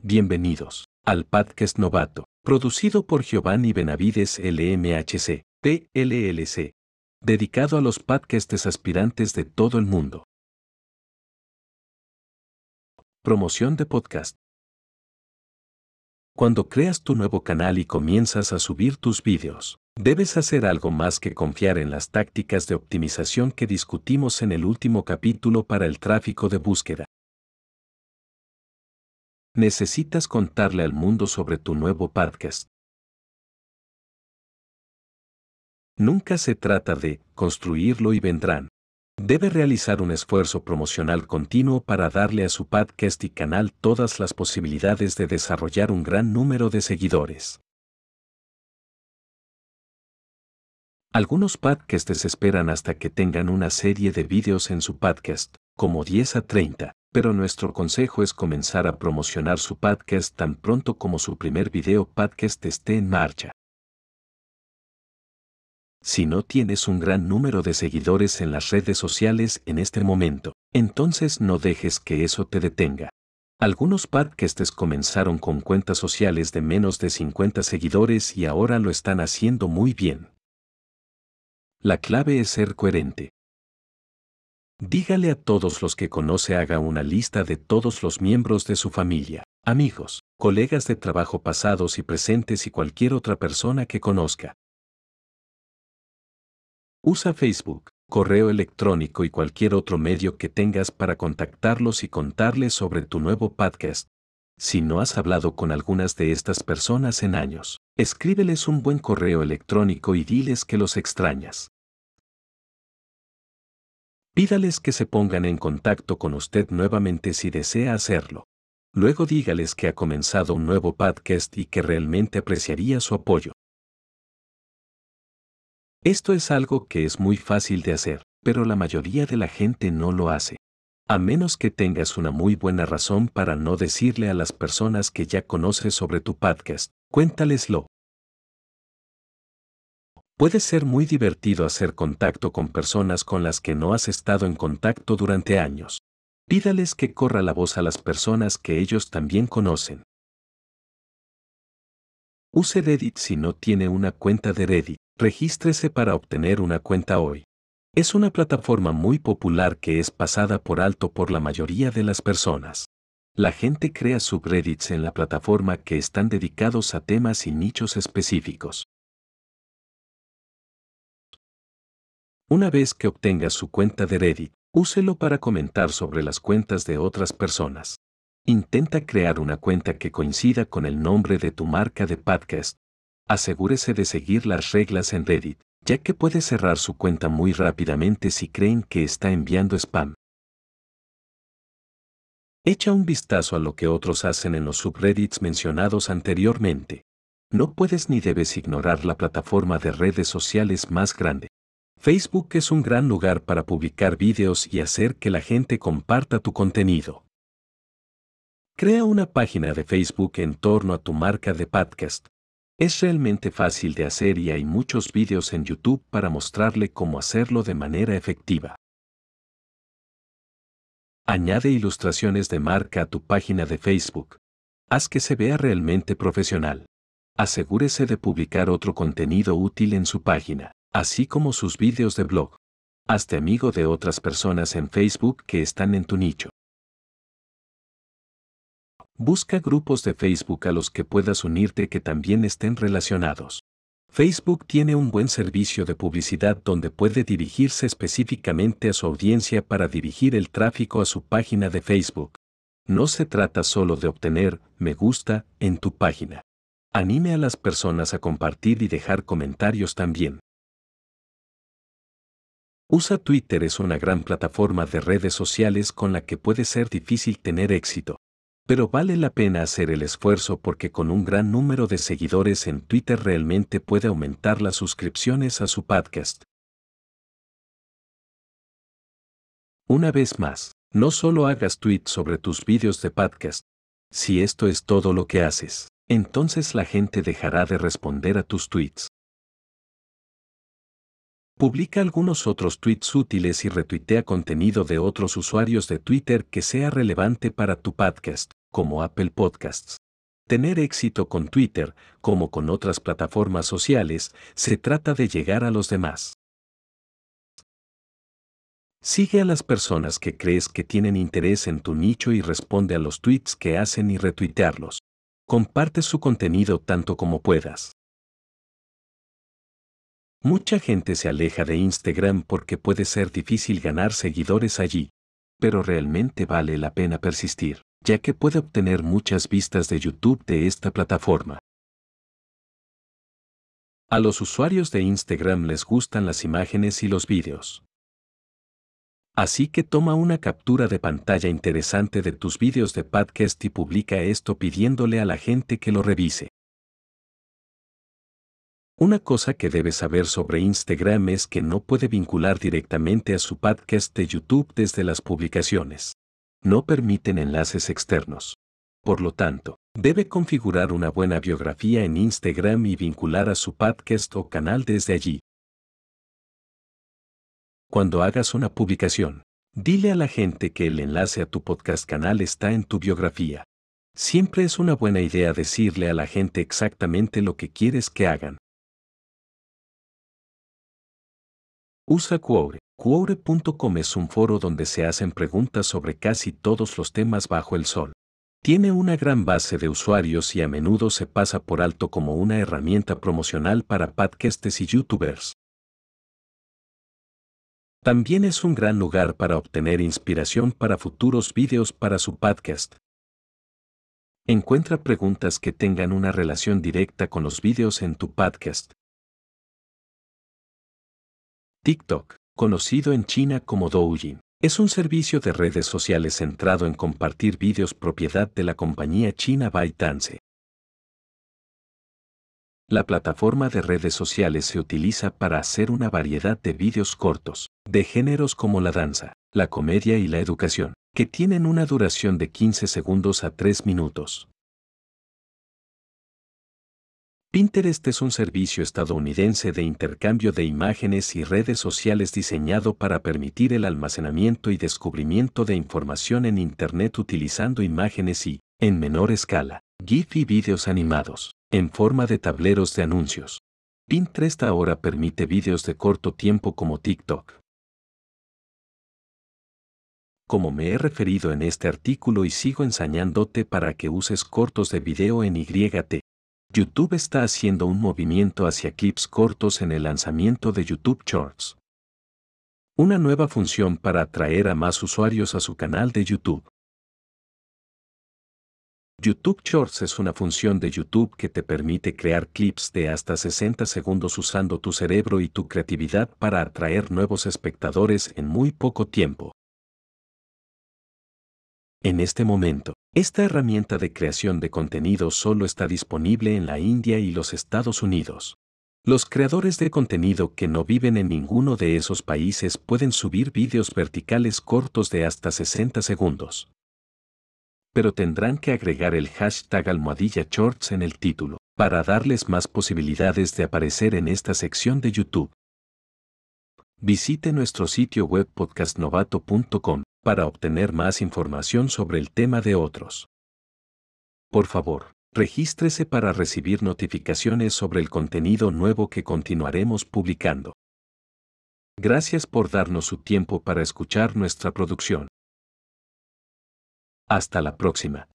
Bienvenidos al podcast novato, producido por Giovanni Benavides LMHC, PLLC, dedicado a los podcasts aspirantes de todo el mundo. Promoción de podcast. Cuando creas tu nuevo canal y comienzas a subir tus vídeos, debes hacer algo más que confiar en las tácticas de optimización que discutimos en el último capítulo para el tráfico de búsqueda. Necesitas contarle al mundo sobre tu nuevo podcast. Nunca se trata de construirlo y vendrán. Debe realizar un esfuerzo promocional continuo para darle a su podcast y canal todas las posibilidades de desarrollar un gran número de seguidores. Algunos podcasts esperan hasta que tengan una serie de vídeos en su podcast, como 10 a 30, pero nuestro consejo es comenzar a promocionar su podcast tan pronto como su primer video podcast esté en marcha. Si no tienes un gran número de seguidores en las redes sociales en este momento, entonces no dejes que eso te detenga. Algunos podcasts comenzaron con cuentas sociales de menos de 50 seguidores y ahora lo están haciendo muy bien. La clave es ser coherente. Dígale a todos los que conoce haga una lista de todos los miembros de su familia, amigos, colegas de trabajo pasados y presentes y cualquier otra persona que conozca. Usa Facebook, correo electrónico y cualquier otro medio que tengas para contactarlos y contarles sobre tu nuevo podcast. Si no has hablado con algunas de estas personas en años, escríbeles un buen correo electrónico y diles que los extrañas. Pídales que se pongan en contacto con usted nuevamente si desea hacerlo. Luego dígales que ha comenzado un nuevo podcast y que realmente apreciaría su apoyo. Esto es algo que es muy fácil de hacer, pero la mayoría de la gente no lo hace. A menos que tengas una muy buena razón para no decirle a las personas que ya conoces sobre tu podcast, cuéntaleslo. Puede ser muy divertido hacer contacto con personas con las que no has estado en contacto durante años. Pídales que corra la voz a las personas que ellos también conocen. Use Reddit si no tiene una cuenta de Reddit. Regístrese para obtener una cuenta hoy. Es una plataforma muy popular que es pasada por alto por la mayoría de las personas. La gente crea subreddits en la plataforma que están dedicados a temas y nichos específicos. Una vez que obtenga su cuenta de Reddit, úselo para comentar sobre las cuentas de otras personas. Intenta crear una cuenta que coincida con el nombre de tu marca de podcast. Asegúrese de seguir las reglas en Reddit, ya que puede cerrar su cuenta muy rápidamente si creen que está enviando spam. Echa un vistazo a lo que otros hacen en los subreddits mencionados anteriormente. No puedes ni debes ignorar la plataforma de redes sociales más grande. Facebook es un gran lugar para publicar vídeos y hacer que la gente comparta tu contenido. Crea una página de Facebook en torno a tu marca de podcast. Es realmente fácil de hacer y hay muchos vídeos en YouTube para mostrarle cómo hacerlo de manera efectiva. Añade ilustraciones de marca a tu página de Facebook. Haz que se vea realmente profesional. Asegúrese de publicar otro contenido útil en su página así como sus vídeos de blog. Hazte amigo de otras personas en Facebook que están en tu nicho. Busca grupos de Facebook a los que puedas unirte que también estén relacionados. Facebook tiene un buen servicio de publicidad donde puede dirigirse específicamente a su audiencia para dirigir el tráfico a su página de Facebook. No se trata solo de obtener me gusta en tu página. Anime a las personas a compartir y dejar comentarios también. Usa Twitter es una gran plataforma de redes sociales con la que puede ser difícil tener éxito. Pero vale la pena hacer el esfuerzo porque con un gran número de seguidores en Twitter realmente puede aumentar las suscripciones a su podcast. Una vez más, no solo hagas tweets sobre tus vídeos de podcast. Si esto es todo lo que haces, entonces la gente dejará de responder a tus tweets. Publica algunos otros tweets útiles y retuitea contenido de otros usuarios de Twitter que sea relevante para tu podcast, como Apple Podcasts. Tener éxito con Twitter, como con otras plataformas sociales, se trata de llegar a los demás. Sigue a las personas que crees que tienen interés en tu nicho y responde a los tweets que hacen y retuitearlos. Comparte su contenido tanto como puedas. Mucha gente se aleja de Instagram porque puede ser difícil ganar seguidores allí, pero realmente vale la pena persistir, ya que puede obtener muchas vistas de YouTube de esta plataforma. A los usuarios de Instagram les gustan las imágenes y los vídeos. Así que toma una captura de pantalla interesante de tus vídeos de podcast y publica esto pidiéndole a la gente que lo revise. Una cosa que debes saber sobre Instagram es que no puede vincular directamente a su podcast de YouTube desde las publicaciones. No permiten enlaces externos. Por lo tanto, debe configurar una buena biografía en Instagram y vincular a su podcast o canal desde allí. Cuando hagas una publicación, dile a la gente que el enlace a tu podcast canal está en tu biografía. Siempre es una buena idea decirle a la gente exactamente lo que quieres que hagan. Usa Quore. Quore.com es un foro donde se hacen preguntas sobre casi todos los temas bajo el sol. Tiene una gran base de usuarios y a menudo se pasa por alto como una herramienta promocional para podcasts y youtubers. También es un gran lugar para obtener inspiración para futuros vídeos para su podcast. Encuentra preguntas que tengan una relación directa con los vídeos en tu podcast. TikTok, conocido en China como Douyin, es un servicio de redes sociales centrado en compartir vídeos propiedad de la compañía china ByteDance. La plataforma de redes sociales se utiliza para hacer una variedad de vídeos cortos, de géneros como la danza, la comedia y la educación, que tienen una duración de 15 segundos a 3 minutos. Pinterest es un servicio estadounidense de intercambio de imágenes y redes sociales diseñado para permitir el almacenamiento y descubrimiento de información en Internet utilizando imágenes y, en menor escala, GIF y vídeos animados en forma de tableros de anuncios. Pinterest ahora permite vídeos de corto tiempo como TikTok. Como me he referido en este artículo y sigo ensañándote para que uses cortos de video en YT, YouTube está haciendo un movimiento hacia clips cortos en el lanzamiento de YouTube Shorts. Una nueva función para atraer a más usuarios a su canal de YouTube. YouTube Shorts es una función de YouTube que te permite crear clips de hasta 60 segundos usando tu cerebro y tu creatividad para atraer nuevos espectadores en muy poco tiempo. En este momento, esta herramienta de creación de contenido solo está disponible en la India y los Estados Unidos. Los creadores de contenido que no viven en ninguno de esos países pueden subir vídeos verticales cortos de hasta 60 segundos pero tendrán que agregar el hashtag almohadilla shorts en el título, para darles más posibilidades de aparecer en esta sección de YouTube. Visite nuestro sitio web podcastnovato.com para obtener más información sobre el tema de otros. Por favor, regístrese para recibir notificaciones sobre el contenido nuevo que continuaremos publicando. Gracias por darnos su tiempo para escuchar nuestra producción. Hasta la próxima.